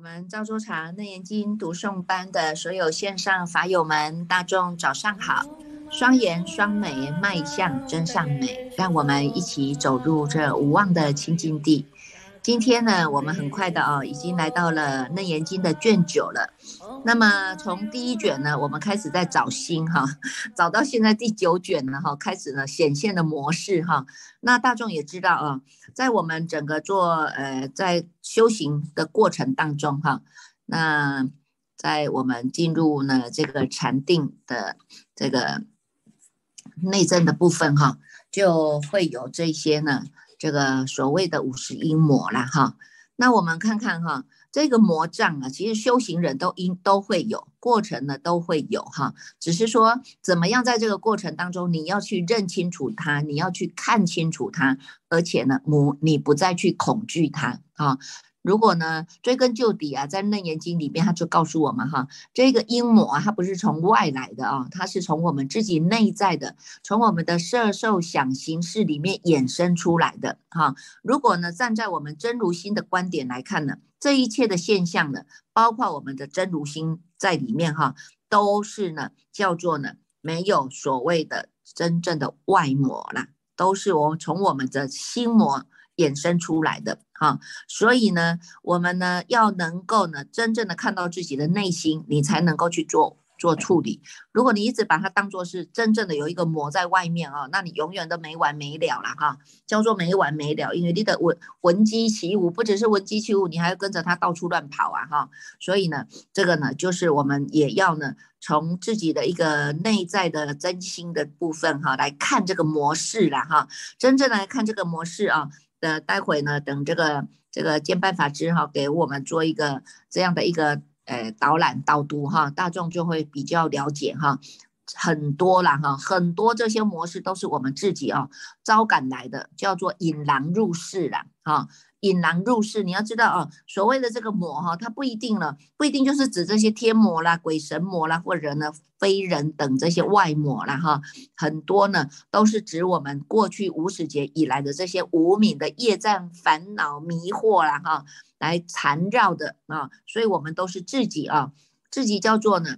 我们赵州茶内严经读诵班的所有线上法友们，大众早上好！双颜双美，迈向真善美，让我们一起走入这无望的清净地。今天呢，我们很快的啊，已经来到了《楞严经》的卷九了。那么从第一卷呢，我们开始在找新哈，找到现在第九卷呢哈，开始呢显现的模式哈。那大众也知道啊，在我们整个做呃在修行的过程当中哈，那在我们进入呢这个禅定的这个内证的部分哈，就会有这些呢。这个所谓的五十阴魔啦，哈，那我们看看哈，这个魔障啊，其实修行人都应都会有过程呢，都会有哈，只是说怎么样在这个过程当中，你要去认清楚它，你要去看清楚它，而且呢，魔你不再去恐惧它啊。如果呢，追根究底啊，在《楞严经》里面，他就告诉我们哈，这个阴魔啊，它不是从外来的啊，它是从我们自己内在的，从我们的色受想行识里面衍生出来的哈。如果呢，站在我们真如心的观点来看呢，这一切的现象呢，包括我们的真如心在里面哈，都是呢，叫做呢，没有所谓的真正的外魔啦，都是我从我们的心魔。衍生出来的哈，所以呢，我们呢要能够呢真正的看到自己的内心，你才能够去做做处理。如果你一直把它当做是真正的有一个膜在外面啊，那你永远都没完没了了哈，叫做没完没了。因为你的闻闻鸡起舞，不只是闻鸡起舞，你还要跟着它到处乱跑啊哈。所以呢，这个呢就是我们也要呢从自己的一个内在的真心的部分哈来看这个模式了哈，真正来看这个模式啊。呃待会呢，等这个这个兼办法师哈，给我们做一个这样的一个呃导览导读哈，大众就会比较了解哈，很多了哈，很多这些模式都是我们自己啊招赶来的，叫做引狼入室了哈。引狼入室，你要知道啊，所谓的这个魔哈，它不一定了，不一定就是指这些天魔啦、鬼神魔啦，或者呢非人等这些外魔啦哈，很多呢都是指我们过去无始劫以来的这些无名的业障、烦恼、迷惑啦哈，来缠绕的啊，所以我们都是自己啊，自己叫做呢。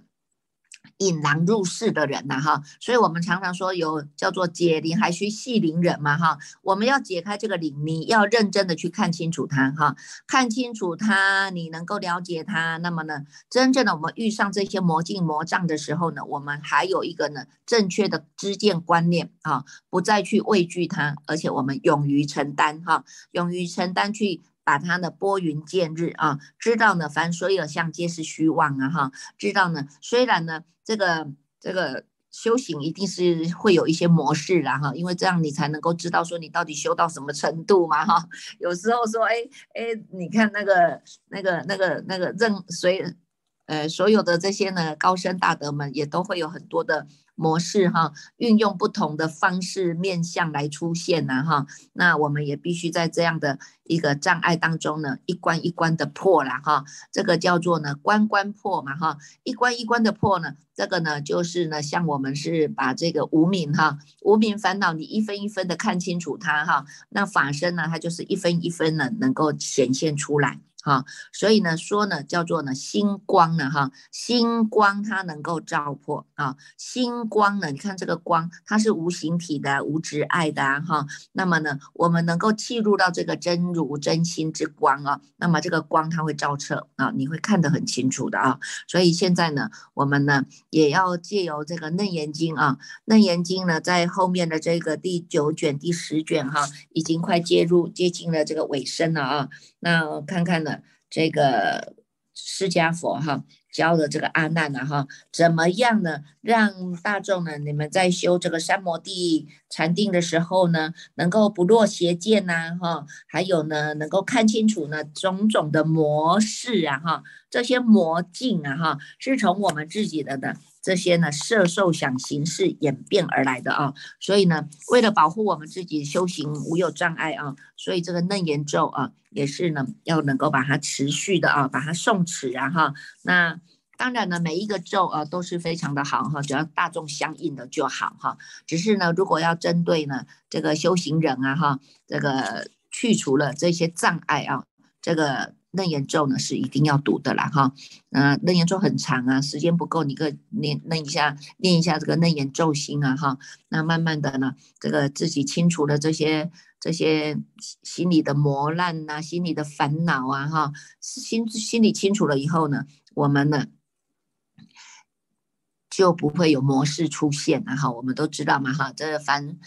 引狼入室的人呐，哈，所以我们常常说有叫做解铃还需系铃人嘛，哈，我们要解开这个铃，你要认真的去看清楚它，哈，看清楚它，你能够了解它，那么呢，真正的我们遇上这些魔镜魔障的时候呢，我们还有一个呢正确的知见观念啊，不再去畏惧它，而且我们勇于承担，哈，勇于承担去。把它呢拨云见日啊，知道呢凡所有相皆是虚妄啊哈，知道呢虽然呢这个这个修行一定是会有一些模式啦哈，因为这样你才能够知道说你到底修到什么程度嘛哈。有时候说哎哎，你看那个那个那个那个任谁呃所有的这些呢高僧大德们也都会有很多的。模式哈，运用不同的方式面向来出现呐哈，那我们也必须在这样的一个障碍当中呢，一关一关的破了哈，这个叫做呢关关破嘛哈，一关一关的破呢，这个呢就是呢像我们是把这个无名哈，无名烦恼你一分一分的看清楚它哈，那法身呢它就是一分一分的能够显现出来。哈，所以呢，说呢，叫做呢，星光呢，哈，星光它能够照破啊，星光呢，你看这个光，它是无形体的、无执爱的啊，哈，那么呢，我们能够契入到这个真如真心之光啊，那么这个光它会照彻啊，你会看得很清楚的啊，所以现在呢，我们呢也要借由这个《楞严经》啊，《楞严经》呢在后面的这个第九卷、第十卷哈，已经快接入接近了这个尾声了啊。那看看呢，这个释迦佛哈教的这个阿难呢哈，怎么样呢？让大众呢，你们在修这个三摩地禅定的时候呢，能够不落邪见呐哈，还有呢，能够看清楚呢种种的模式啊哈，这些魔镜啊哈，是从我们自己的的。这些呢，色受想行识演变而来的啊，所以呢，为了保护我们自己修行无有障碍啊，所以这个楞严咒啊，也是呢，要能够把它持续的啊，把它诵持啊哈。那当然呢，每一个咒啊都是非常的好哈，只要大众相应的就好哈。只是呢，如果要针对呢这个修行人啊哈，这个去除了这些障碍啊，这个楞严咒呢是一定要读的啦，哈，嗯，楞严咒很长啊，时间不够，你可念念一下，念一下这个楞严咒心啊，哈，那慢慢的呢，这个自己清除了这些这些心里的磨难呐，心里的烦恼啊，哈，心心里清楚了以后呢，我们呢就不会有模式出现了哈，我们都知道嘛，哈，这凡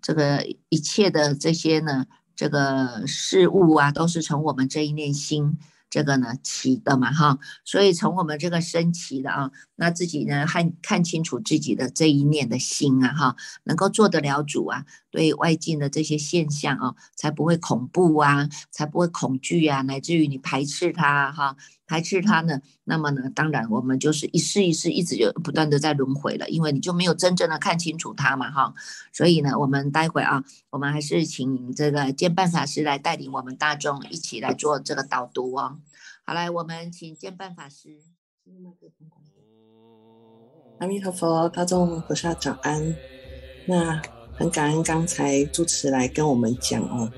这个一切的这些呢。这个事物啊，都是从我们这一念心这个呢起的嘛，哈，所以从我们这个升起的啊，那自己呢看看清楚自己的这一念的心啊，哈，能够做得了主啊，对外境的这些现象啊，才不会恐怖啊，才不会恐惧啊，乃至于你排斥它哈。排斥它呢，那么呢，当然我们就是一试一试一直就不断的在轮回了，因为你就没有真正的看清楚它嘛，哈。所以呢，我们待会啊，我们还是请这个建办法师来带领我们大众一起来做这个导读哦。好，来，我们请建办法师。阿弥陀佛，大众菩萨早安。那很感恩刚才主持来跟我们讲哦，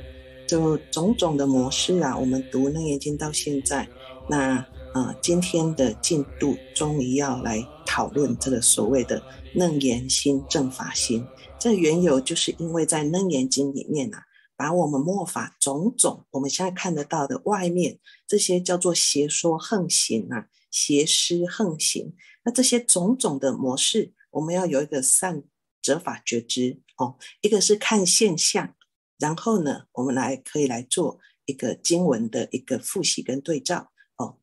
就种种的模式啊，我们读楞严经到现在。那呃，今天的进度终于要来讨论这个所谓的楞严心正法心。这缘由就是因为在楞严经里面啊，把我们末法种种我们现在看得到的外面这些叫做邪说横行啊，邪师横行。那这些种种的模式，我们要有一个善折法觉知哦。一个是看现象，然后呢，我们来可以来做一个经文的一个复习跟对照。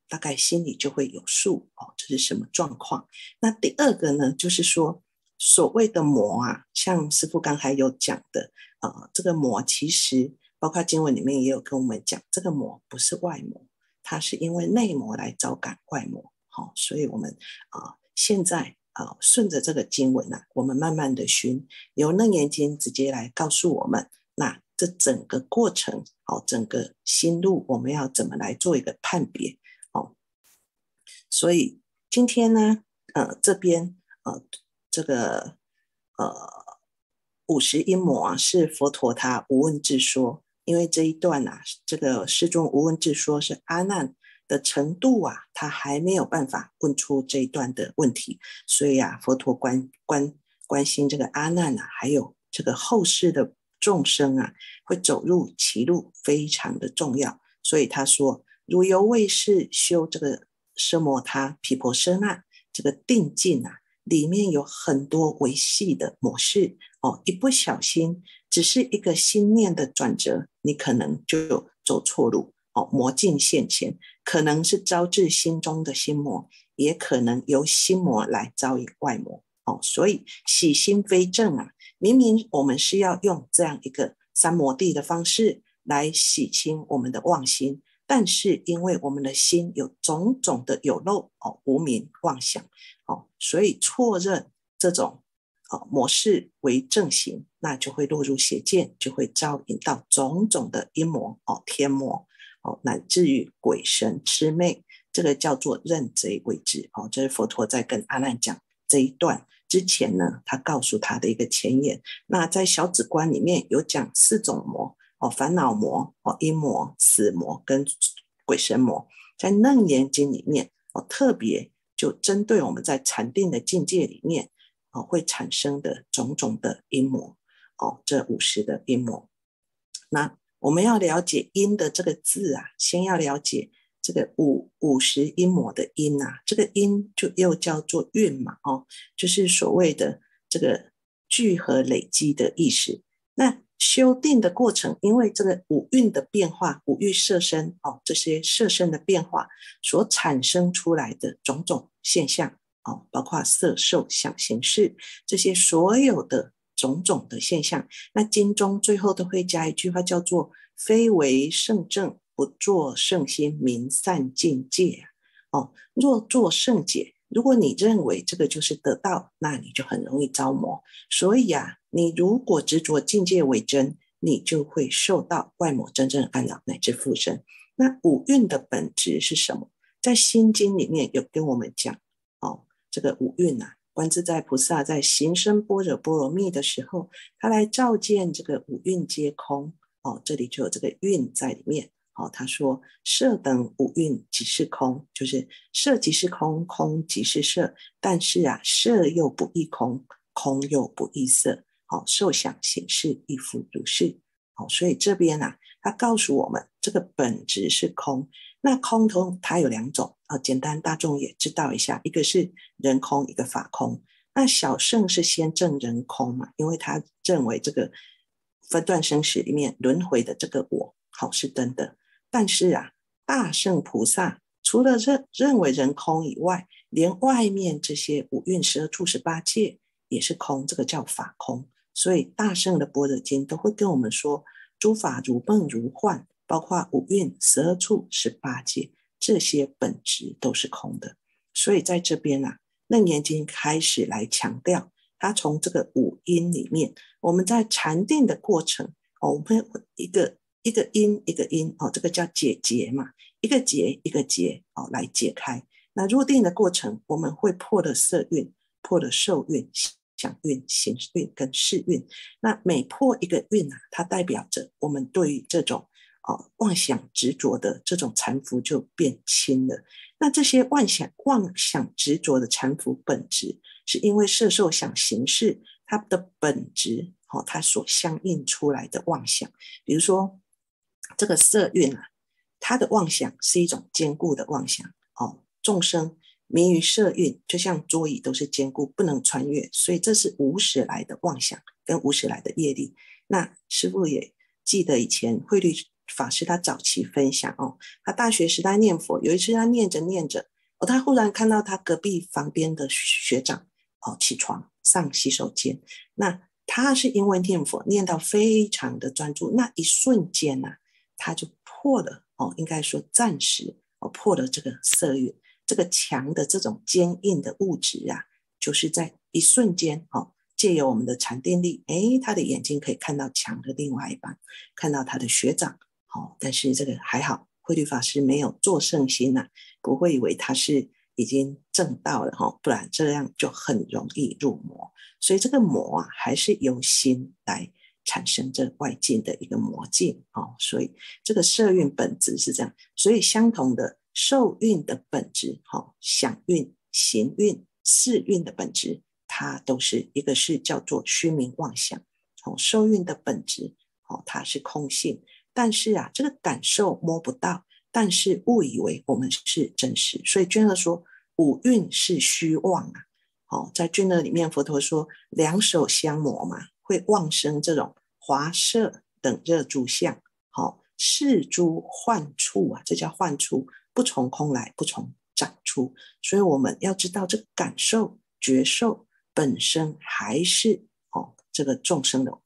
大概心里就会有数哦，这是什么状况？那第二个呢，就是说所谓的魔啊，像师傅刚才有讲的啊，这个魔其实包括经文里面也有跟我们讲，这个魔不是外魔，它是因为内魔来招感外魔。好，所以我们啊，现在啊，顺着这个经文啊，我们慢慢的寻，由楞严经直接来告诉我们，那这整个过程，好，整个心路，我们要怎么来做一个判别？所以今天呢，呃，这边呃，这个呃五十阴魔啊，是佛陀他无问自说。因为这一段啊，这个世中无问自说是阿难的程度啊，他还没有办法问出这一段的问题，所以啊，佛陀关关关心这个阿难啊，还有这个后世的众生啊，会走入歧路，非常的重要。所以他说，如由卫士修这个。奢摩他毗婆舍那这个定境啊，里面有很多维系的模式哦，一不小心，只是一个心念的转折，你可能就有走错路哦，魔境现前，可能是招致心中的心魔，也可能由心魔来招引外魔哦，所以洗心非正啊，明明我们是要用这样一个三摩地的方式来洗清我们的妄心。但是，因为我们的心有种种的有漏哦，无名妄想哦，所以错认这种哦模式为正行，那就会落入邪见，就会招引到种种的阴魔哦、天魔哦，乃至于鬼神魑魅，这个叫做认贼为之哦。这是佛陀在跟阿难讲这一段之前呢，他告诉他的一个前言。那在小止观里面有讲四种魔。哦，烦恼魔、哦阴魔、死魔跟鬼神魔，在楞严经里面，哦特别就针对我们在禅定的境界里面，哦会产生的种种的阴魔，哦这五十的阴魔。那我们要了解阴的这个字啊，先要了解这个五五十阴魔的阴啊，这个阴就又叫做运嘛，哦就是所谓的这个聚合累积的意识。那修定的过程，因为这个五蕴的变化，五欲色身哦，这些色身的变化所产生出来的种种现象哦，包括色、受、想、行、识这些所有的种种的现象，那经中最后都会加一句话，叫做“非为圣正，不作圣心，明善境界”哦，若作圣解。如果你认为这个就是得到，那你就很容易招魔。所以啊，你如果执着境界为真，你就会受到外魔真正干扰乃至附身。那五蕴的本质是什么？在心经里面有跟我们讲哦，这个五蕴啊，观自在菩萨在行深般若波罗蜜的时候，他来照见这个五蕴皆空哦，这里就有这个蕴在里面哦，他说色等五蕴即是空，就是色即是空，空即是色。但是啊，色又不异空，空又不异色。好，受想行识亦复如是。好，所以这边呢，他告诉我们，这个本质是空。那空通它有两种啊，简单大众也知道一下，一个是人空，一个法空。那小圣是先证人空嘛，因为他认为这个分段生死里面轮回的这个我，好是真的。但是啊，大圣菩萨除了认认为人空以外，连外面这些五蕴十二处十八界也是空，这个叫法空。所以大圣的般若经都会跟我们说，诸法如梦如幻，包括五蕴十二处十八界这些本质都是空的。所以在这边啊，楞严经开始来强调，它从这个五音里面，我们在禅定的过程，哦，我们一个。一个音一个音哦，这个叫解结嘛，一个结一个结哦，来解开。那入定的过程，我们会破了色蕴，破了受蕴、想运、行运跟事运。那每破一个运啊，它代表着我们对于这种哦妄想执着的这种缠缚就变轻了。那这些妄想妄想执着的缠缚本质，是因为色受想行识它的本质哦，它所相应出来的妄想，比如说。这个色运啊，它的妄想是一种坚固的妄想哦。众生迷于色蕴，就像桌椅都是坚固，不能穿越，所以这是无始来的妄想跟无始来的业力。那师父也记得以前慧律法师他早期分享哦，他大学时代念佛，有一次他念着念着，哦，他忽然看到他隔壁房边的学长哦起床上洗手间，那他是因为念佛念到非常的专注，那一瞬间呐。他就破了哦，应该说暂时哦破了这个色蕴，这个墙的这种坚硬的物质啊，就是在一瞬间哦，借由我们的禅定力，哎，他的眼睛可以看到墙的另外一半，看到他的学长，好，但是这个还好，慧律法师没有做圣心呐，不会以为他是已经正道了哈，不然这样就很容易入魔，所以这个魔啊，还是由心来。产生这外境的一个魔境哦，所以这个色蕴本质是这样，所以相同的受蕴的本质，哈，想蕴、行蕴、识蕴的本质，它都是一个是叫做虚名妄想，哦，受蕴的本质，哦，它是空性，但是啊，这个感受摸不到，但是误以为我们是真实，所以娟儿说五蕴是虚妄啊，哦，在娟儿里面，佛陀说两手相磨嘛。会妄生这种华色等热诸相，好视诸幻处啊，这叫幻处，不从空来，不从长出。所以我们要知道，这感受觉受本身还是哦，这个众生的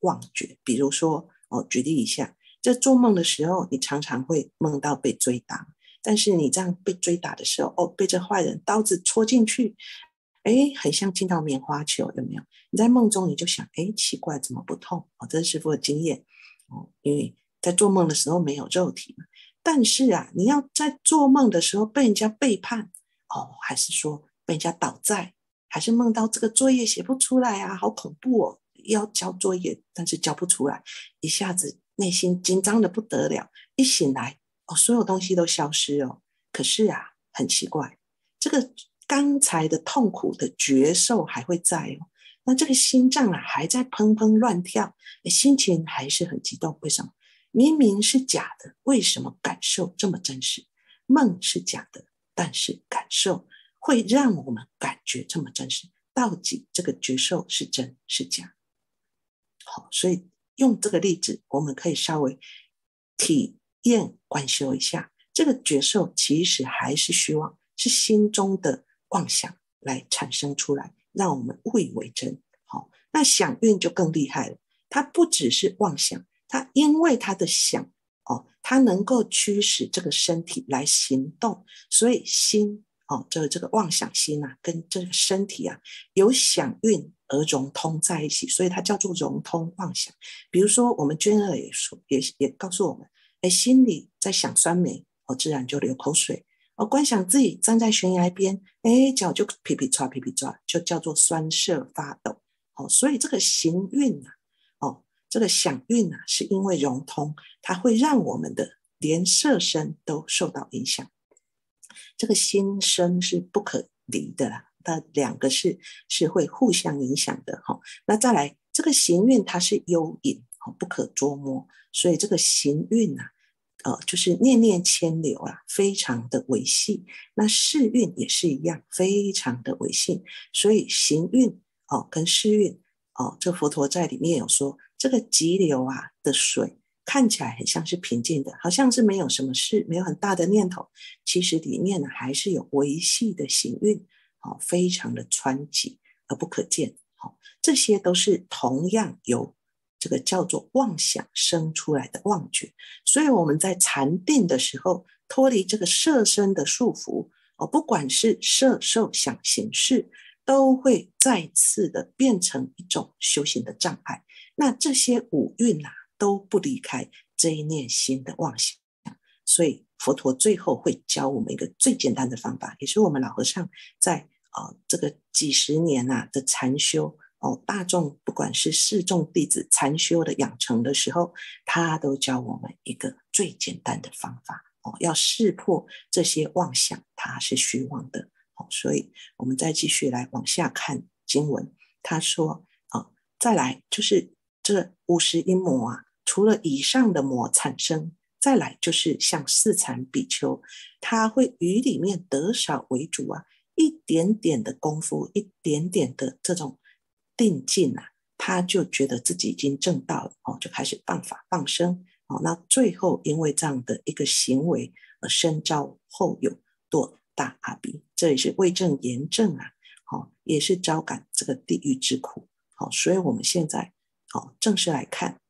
妄觉。比如说哦，举例一下，在做梦的时候，你常常会梦到被追打，但是你这样被追打的时候，哦，被这坏人刀子戳进去。哎，很像进到棉花球，有没有？你在梦中你就想，哎，奇怪，怎么不痛？哦，这是师傅的经验哦，因为在做梦的时候没有肉体嘛。但是啊，你要在做梦的时候被人家背叛哦，还是说被人家倒债，还是梦到这个作业写不出来啊，好恐怖哦！要交作业，但是交不出来，一下子内心紧张的不得了。一醒来，哦，所有东西都消失哦。可是啊，很奇怪，这个。刚才的痛苦的觉受还会在哦，那这个心脏啊还在砰砰乱跳，心情还是很激动。为什么？明明是假的，为什么感受这么真实？梦是假的，但是感受会让我们感觉这么真实。到底这个觉受是真是假？好，所以用这个例子，我们可以稍微体验观修一下，这个觉受其实还是虚妄，是心中的。妄想来产生出来，让我们误以为真。好，那想运就更厉害了。它不只是妄想，它因为它的想哦，它能够驱使这个身体来行动，所以心哦，这这个妄想心呐，跟这个身体啊，有想运而融通在一起，所以它叫做融通妄想。比如说，我们娟儿也说，也也告诉我们，哎，心里在想酸梅，哦，自然就流口水。我观想自己站在悬崖边，哎，脚就皮皮抓皮皮抓，就叫做酸涩发抖。哦，所以这个行运呐，哦，这个想运呐，是因为融通，它会让我们的连色身都受到影响。这个心身是不可离的啦，它两个是是会互相影响的哈。那再来，这个行运它是幽隐，哦，不可捉摸，所以这个行运呐，呃，就是念念牵流啊，非常的维系。那世运也是一样，非常的维系。所以行运哦，跟世运哦，这佛陀在里面有说，这个急流啊的水。看起来很像是平静的，好像是没有什么事，没有很大的念头。其实里面呢，还是有维系的行运，好，非常的湍急而不可见。好，这些都是同样由这个叫做妄想生出来的妄觉。所以我们在禅定的时候，脱离这个色身的束缚，哦，不管是色受想行识，都会再次的变成一种修行的障碍。那这些五蕴呐。都不离开这一念心的妄想，所以佛陀最后会教我们一个最简单的方法，也是我们老和尚在啊这个几十年呐的禅修哦，大众不管是四众弟子禅修的养成的时候，他都教我们一个最简单的方法哦，要识破这些妄想，它是虚妄的哦。所以我们再继续来往下看经文，他说啊，再来就是这五十阴魔啊。除了以上的魔产生，再来就是像四禅比丘，他会以里面得少为主啊，一点点的功夫，一点点的这种定境啊，他就觉得自己已经证到了哦，就开始放法放生哦，那最后因为这样的一个行为而身招后有堕大阿鼻，这也是为证严正啊，好，也是招感这个地狱之苦，好，所以我们现在好正式来看。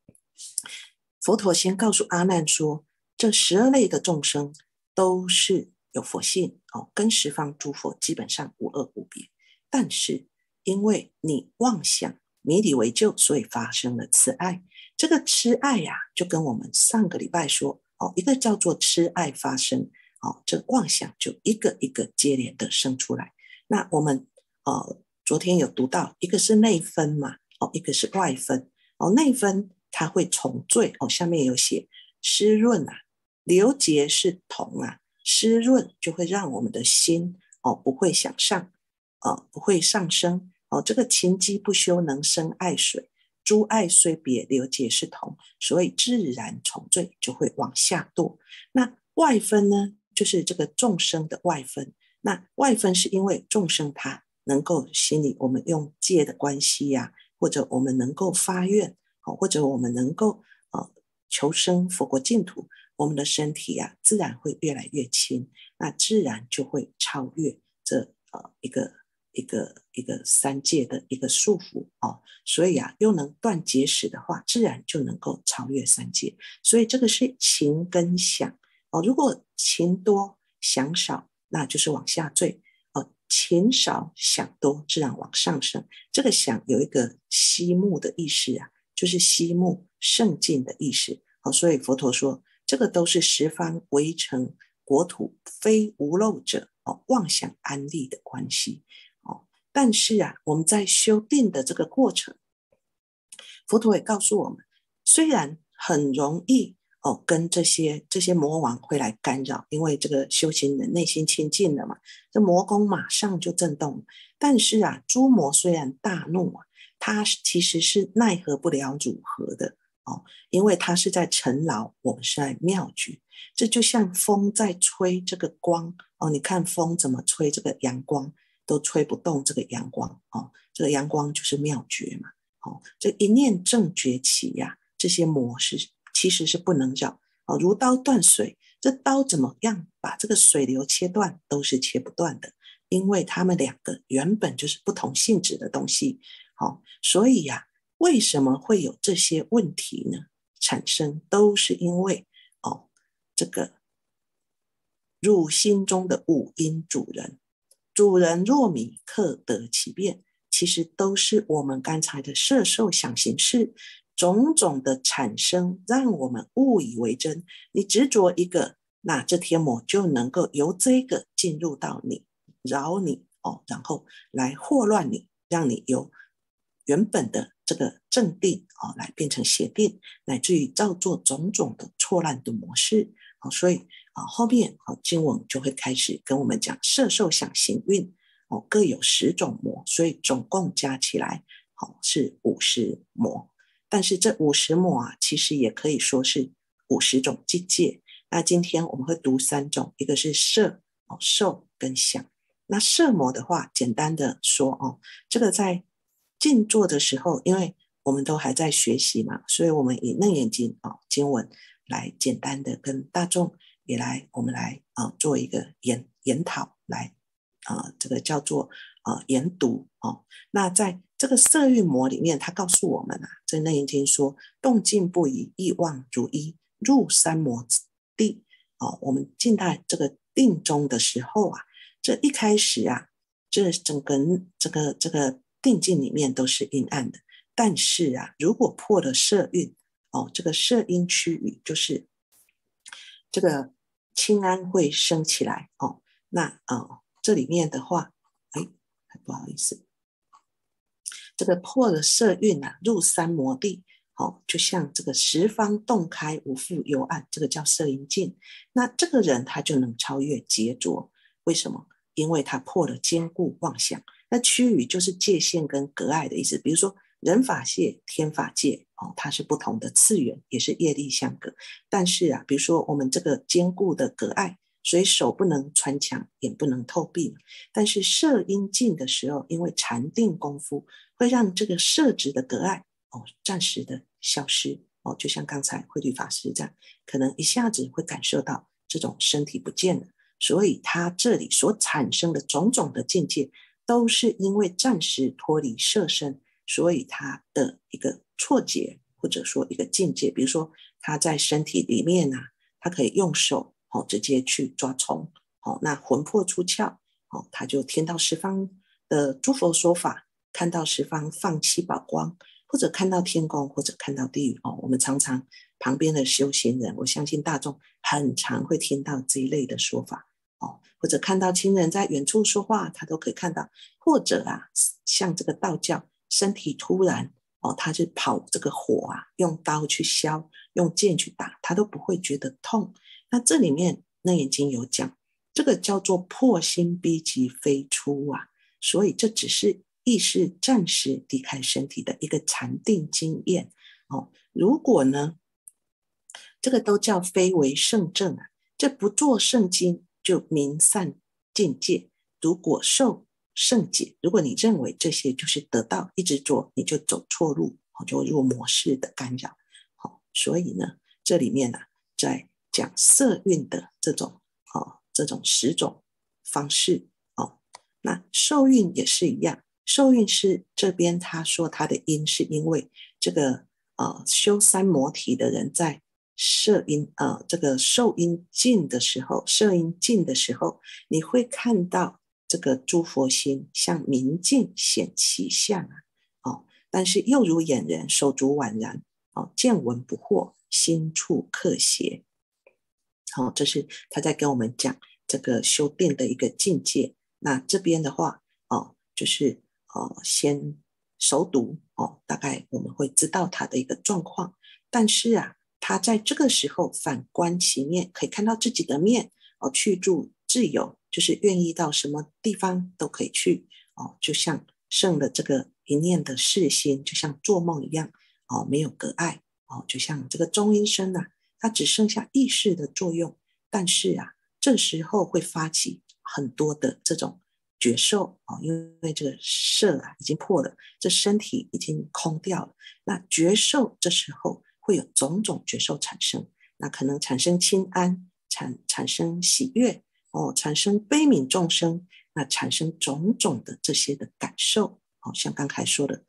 佛陀先告诉阿难说：“这十二类的众生都是有佛性哦，跟十方诸佛基本上无二无别。但是因为你妄想迷离为救，所以发生了痴爱。这个痴爱呀，就跟我们上个礼拜说哦，一个叫做痴爱发生哦，这妄想就一个一个接连的生出来。那我们呃昨天有读到，一个是内分嘛，哦，一个是外分哦，内分。”它会重坠哦，下面有写湿润啊，流结是同啊，湿润就会让我们的心哦不会向上哦，不会上升哦。这个情机不修能生爱水，诸爱虽别流结是同，所以自然重坠就会往下堕。那外分呢，就是这个众生的外分。那外分是因为众生他能够心里我们用戒的关系呀，或者我们能够发愿。好，或者我们能够呃求生佛国净土，我们的身体呀，自然会越来越轻，那自然就会超越这呃一个一个一个三界的一个束缚哦。所以啊，又能断结使的话，自然就能够超越三界。所以这个是情跟想哦。如果情多想少，那就是往下坠钱；少想多，自然往上升。这个想有一个息目的意思啊。就是息目圣境的意思，好，所以佛陀说，这个都是十方围城国土非无漏者哦，妄想安利的关系哦。但是啊，我们在修定的这个过程，佛陀也告诉我们，虽然很容易哦，跟这些这些魔王会来干扰，因为这个修行人内心清净了嘛，这魔宫马上就震动。但是啊，诸魔虽然大怒啊。他其实是奈何不了如何的哦，因为他是在尘劳，我们是在妙觉。这就像风在吹这个光哦，你看风怎么吹这个阳光，都吹不动这个阳光哦。这个阳光就是妙觉嘛，哦，这一念正觉起呀，这些魔是其实是不能扰哦，如刀断水，这刀怎么样把这个水流切断，都是切不断的，因为他们两个原本就是不同性质的东西。好，所以呀，为什么会有这些问题呢？产生都是因为哦，这个入心中的五阴主人，主人若迷，克得其变。其实都是我们刚才的色受想行识种种的产生，让我们误以为真。你执着一个，那这天魔就能够由这个进入到你，扰你哦，然后来祸乱你，让你由。原本的这个正定哦，来变成邪定，乃至于造作种种的错乱的模式，好，所以啊后面啊经文就会开始跟我们讲色受想行运哦各有十种魔，所以总共加起来好是五十魔。但是这五十魔啊，其实也可以说是五十种境界。那今天我们会读三种，一个是色哦受跟想。那色魔的话，简单的说哦，这个在静坐的时候，因为我们都还在学习嘛，所以我们以楞严经啊经文来简单的跟大众也来，我们来啊做一个研研讨，来啊这个叫做啊研读哦。那在这个色蕴魔里面，他告诉我们啊，在楞严经说，动静不移，意妄如一，入三摩地。哦，我们进到这个定中的时候啊，这一开始啊，这整个这个这个定境里面都是阴暗的。但是啊，如果破了色蕴，哦，这个色阴区域就是这个清安会升起来哦。那啊，这里面的话，哎，不好意思，这个破了色蕴啊，入三摩地，哦，就像这个十方洞开，无复幽暗，这个叫色阴尽。那这个人他就能超越劫浊，为什么？因为他破了坚固妄想。那区域就是界限跟隔碍的意思，比如说。人法界、天法界，哦，它是不同的次元，也是业力相隔。但是啊，比如说我们这个坚固的隔碍，所以手不能穿墙，眼不能透壁。但是射阴尽的时候，因为禅定功夫会让这个色值的隔碍哦暂时的消失哦，就像刚才慧律法师这样，可能一下子会感受到这种身体不见了。所以他这里所产生的种种的境界，都是因为暂时脱离色身。所以他的一个错觉，或者说一个境界，比如说他在身体里面呐，他可以用手哦直接去抓虫，哦那魂魄出窍，哦他就听到十方的诸佛说法，看到十方放七宝光，或者看到天宫，或者看到地狱哦。我们常常旁边的修行人，我相信大众很常会听到这一类的说法哦，或者看到亲人在远处说话，他都可以看到，或者啊像这个道教。身体突然哦，他就跑这个火啊，用刀去削，用剑去打，他都不会觉得痛。那这里面那已经有讲，这个叫做破心逼急飞出啊，所以这只是意识暂时离开身体的一个禅定经验哦。如果呢，这个都叫非为圣正啊，这不做圣经就名散境界。如果受。圣解，如果你认为这些就是得到，一直做你就走错路，好就入模式的干扰，好，所以呢，这里面呢在讲色蕴的这种，哦，这种十种方式，哦，那受孕也是一样，受孕是这边他说他的因是因为这个，呃，修三摩提的人在色阴，呃，这个受阴尽的时候，色阴尽的时候，你会看到。这个诸佛心像明镜显其相啊，哦，但是又如眼人手足宛然，哦，见闻不惑，心处克邪。好，这是他在跟我们讲这个修定的一个境界。那这边的话，哦，就是哦，先熟读哦，大概我们会知道他的一个状况。但是啊，他在这个时候反观其面，可以看到自己的面，哦，去住自由。就是愿意到什么地方都可以去哦，就像圣的这个一念的视心，就像做梦一样哦，没有隔碍哦，就像这个中医生呐，它只剩下意识的作用，但是啊，这时候会发起很多的这种觉受哦，因为这个色啊已经破了，这身体已经空掉了，那觉受这时候会有种种觉受产生，那可能产生清安，产产生喜悦。哦，产生悲悯众生，那产生种种的这些的感受，好像刚才说的，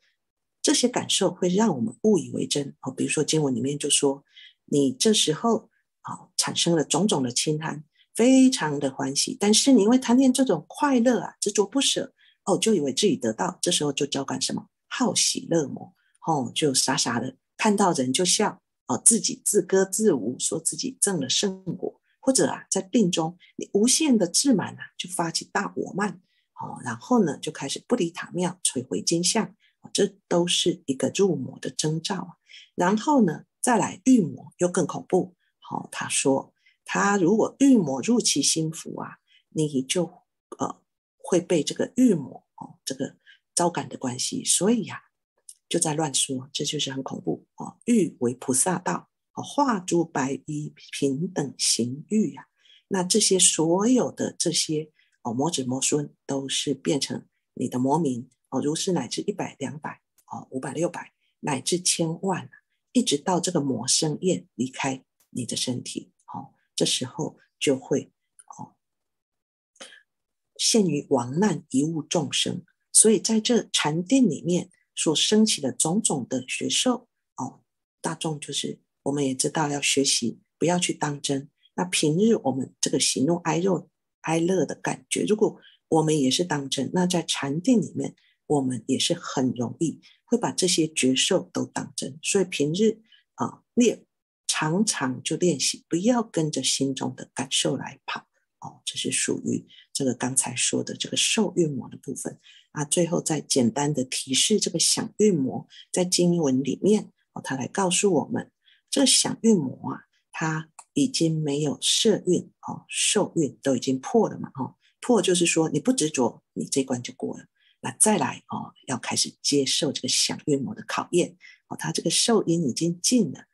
这些感受会让我们误以为真。哦，比如说经文里面就说，你这时候啊产生了种种的轻贪，非常的欢喜，但是你因为贪恋这种快乐啊，执着不舍，哦，就以为自己得到，这时候就交感什么好喜乐魔，哦，就傻傻的看到人就笑，哦，自己自歌自舞，说自己证了圣果。或者啊，在病中你无限的自满啊，就发起大我慢，哦，然后呢就开始不离塔庙，摧毁金像，哦这都是一个入魔的征兆啊。然后呢，再来欲魔又更恐怖，好，他说他如果欲魔入其心腹啊，你就呃会被这个欲魔哦这个招感的关系，所以呀就在乱说，这就是很恐怖哦。欲为菩萨道，化诸白衣平等行欲呀，那这些所有的这些哦魔子魔孙都是变成你的魔名哦，如是乃至一百两百哦五百六百乃至千万，一直到这个魔生厌离开你的身体。哦这时候就会哦，陷于亡难一物众生，所以在这禅定里面所升起的种种的学受哦，大众就是我们也知道要学习，不要去当真。那平日我们这个喜怒哀乐哀乐的感觉，如果我们也是当真，那在禅定里面，我们也是很容易会把这些觉受都当真。所以平日啊练。常常就练习，不要跟着心中的感受来跑哦。这是属于这个刚才说的这个受运魔的部分啊。最后再简单的提示，这个想运魔在经文里面哦，他来告诉我们，这个想运魔啊，他已经没有色运哦，受运都已经破了嘛哦，破就是说你不执着，你这关就过了。那再来哦，要开始接受这个想运魔的考验哦，他这个受因已经尽了。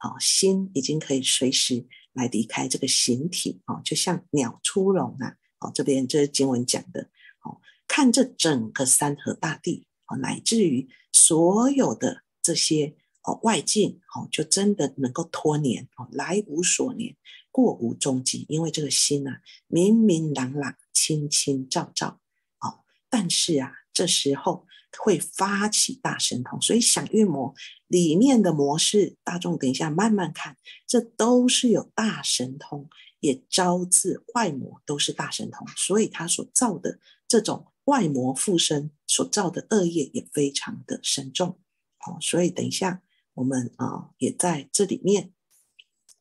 哦，心已经可以随时来离开这个形体哦，就像鸟出笼啊！哦，这边这是经文讲的哦，看这整个山河大地哦，乃至于所有的这些哦外境哦，就真的能够脱年哦，来无所年，过无踪迹，因为这个心啊，明明朗朗，清清照照哦，但是啊，这时候。会发起大神通，所以想运魔里面的模式，大众等一下慢慢看，这都是有大神通，也招致外魔，都是大神通，所以他所造的这种外魔附身所造的恶业也非常的深重。哦，所以等一下我们啊也在这里面，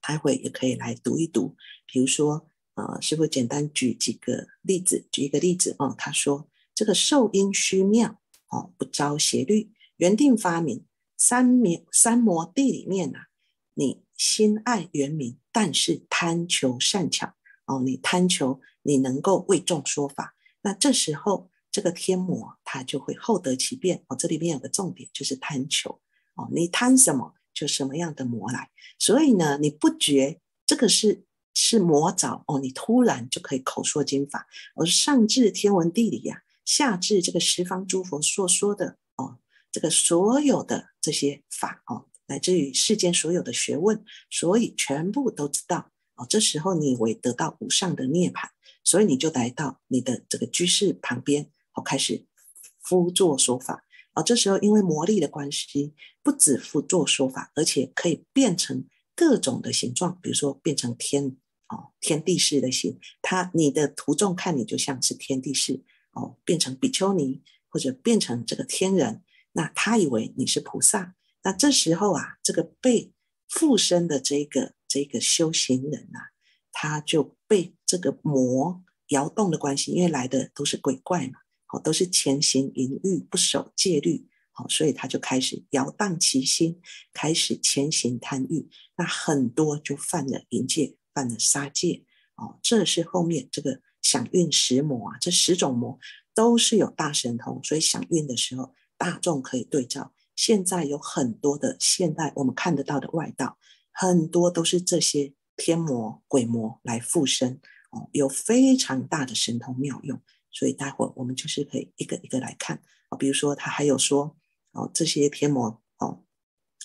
待会也可以来读一读，比如说呃，师傅简单举几个例子，举一个例子啊，他说这个受因虚妙。哦，不招邪律，原定发明三明三摩地里面呐，你心爱原名，但是贪求善巧哦，你贪求你能够为众说法，那这时候这个天魔他就会厚得其变哦。这里面有个重点就是贪求哦，你贪什么就什么样的魔来，所以呢，你不觉这个是是魔爪哦，你突然就可以口说经法，而上至天文地理呀。下至这个十方诸佛所说的哦，这个所有的这些法哦，乃至于世间所有的学问，所以全部都知道哦。这时候你为得到无上的涅槃，所以你就来到你的这个居士旁边哦，开始辅作说法哦。这时候因为魔力的关系，不止辅作说法，而且可以变成各种的形状，比如说变成天哦，天地式的形。他你的徒众看你就像是天地式。哦，变成比丘尼或者变成这个天人，那他以为你是菩萨，那这时候啊，这个被附身的这个这个修行人呐，他就被这个魔摇动的关系，因为来的都是鬼怪嘛，哦，都是潜行淫欲不守戒律，好，所以他就开始摇荡其心，开始潜行贪欲，那很多就犯了淫戒，犯了杀戒，哦，这是后面这个。想运十魔啊，这十种魔都是有大神通，所以想运的时候，大众可以对照。现在有很多的现代我们看得到的外道，很多都是这些天魔鬼魔来附身哦，有非常大的神通妙用。所以待会我们就是可以一个一个来看啊，比如说他还有说哦，这些天魔哦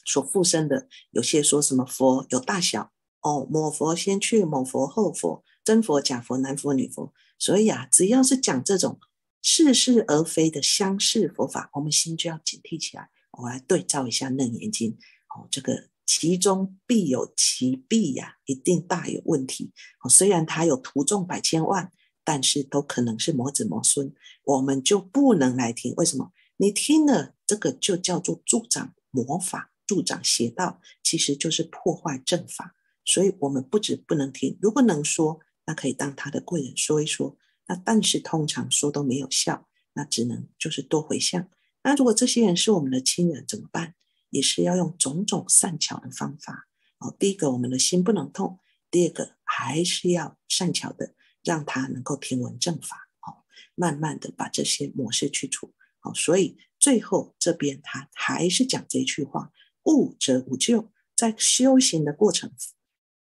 所附身的，有些说什么佛有大小哦，某佛先去，某佛后佛。真佛假佛男佛女佛，所以啊，只要是讲这种似是而非的相似佛法，我们心就要警惕起来。我来对照一下《楞严经》，哦，这个其中必有其弊呀，一定大有问题。哦，虽然他有徒众百千万，但是都可能是魔子魔孙，我们就不能来听。为什么？你听了这个就叫做助长魔法、助长邪道，其实就是破坏正法。所以我们不止不能听，如果能说。那可以当他的贵人说一说，那但是通常说都没有效，那只能就是多回向。那如果这些人是我们的亲人怎么办？也是要用种种善巧的方法。哦，第一个我们的心不能痛，第二个还是要善巧的让他能够听闻正法，哦，慢慢的把这些模式去除，好，所以最后这边他还是讲这句话：悟则无救。在修行的过程，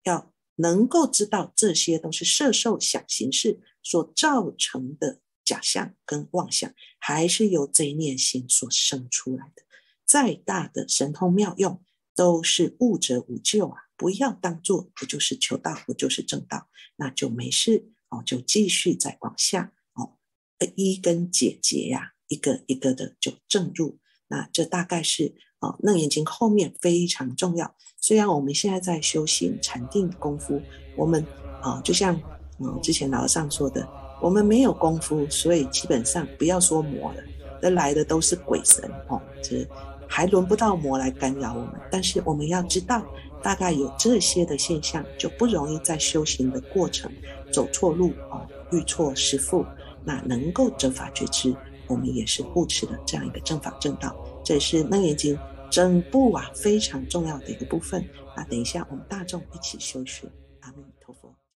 要能够知道这些都是色受想行识所造成的假象跟妄想，还是由这一念心所生出来的。再大的神通妙用，都是悟则无救啊！不要当做不就是求道，不就是正道，那就没事哦，就继续再往下哦，一根解结呀，一个一个的就正入。那这大概是哦，楞严经后面非常重要。虽然我们现在在修行禅定功夫，我们啊，就像嗯之前老和尚说的，我们没有功夫，所以基本上不要说魔了，这来的都是鬼神哦，这还轮不到魔来干扰我们。但是我们要知道。大概有这些的现象，就不容易在修行的过程走错路啊，遇错师父。那能够正法觉知，我们也是护持的这样一个正法正道。这也是《楞严经》整部啊非常重要的一个部分。那等一下我们大众一起修学，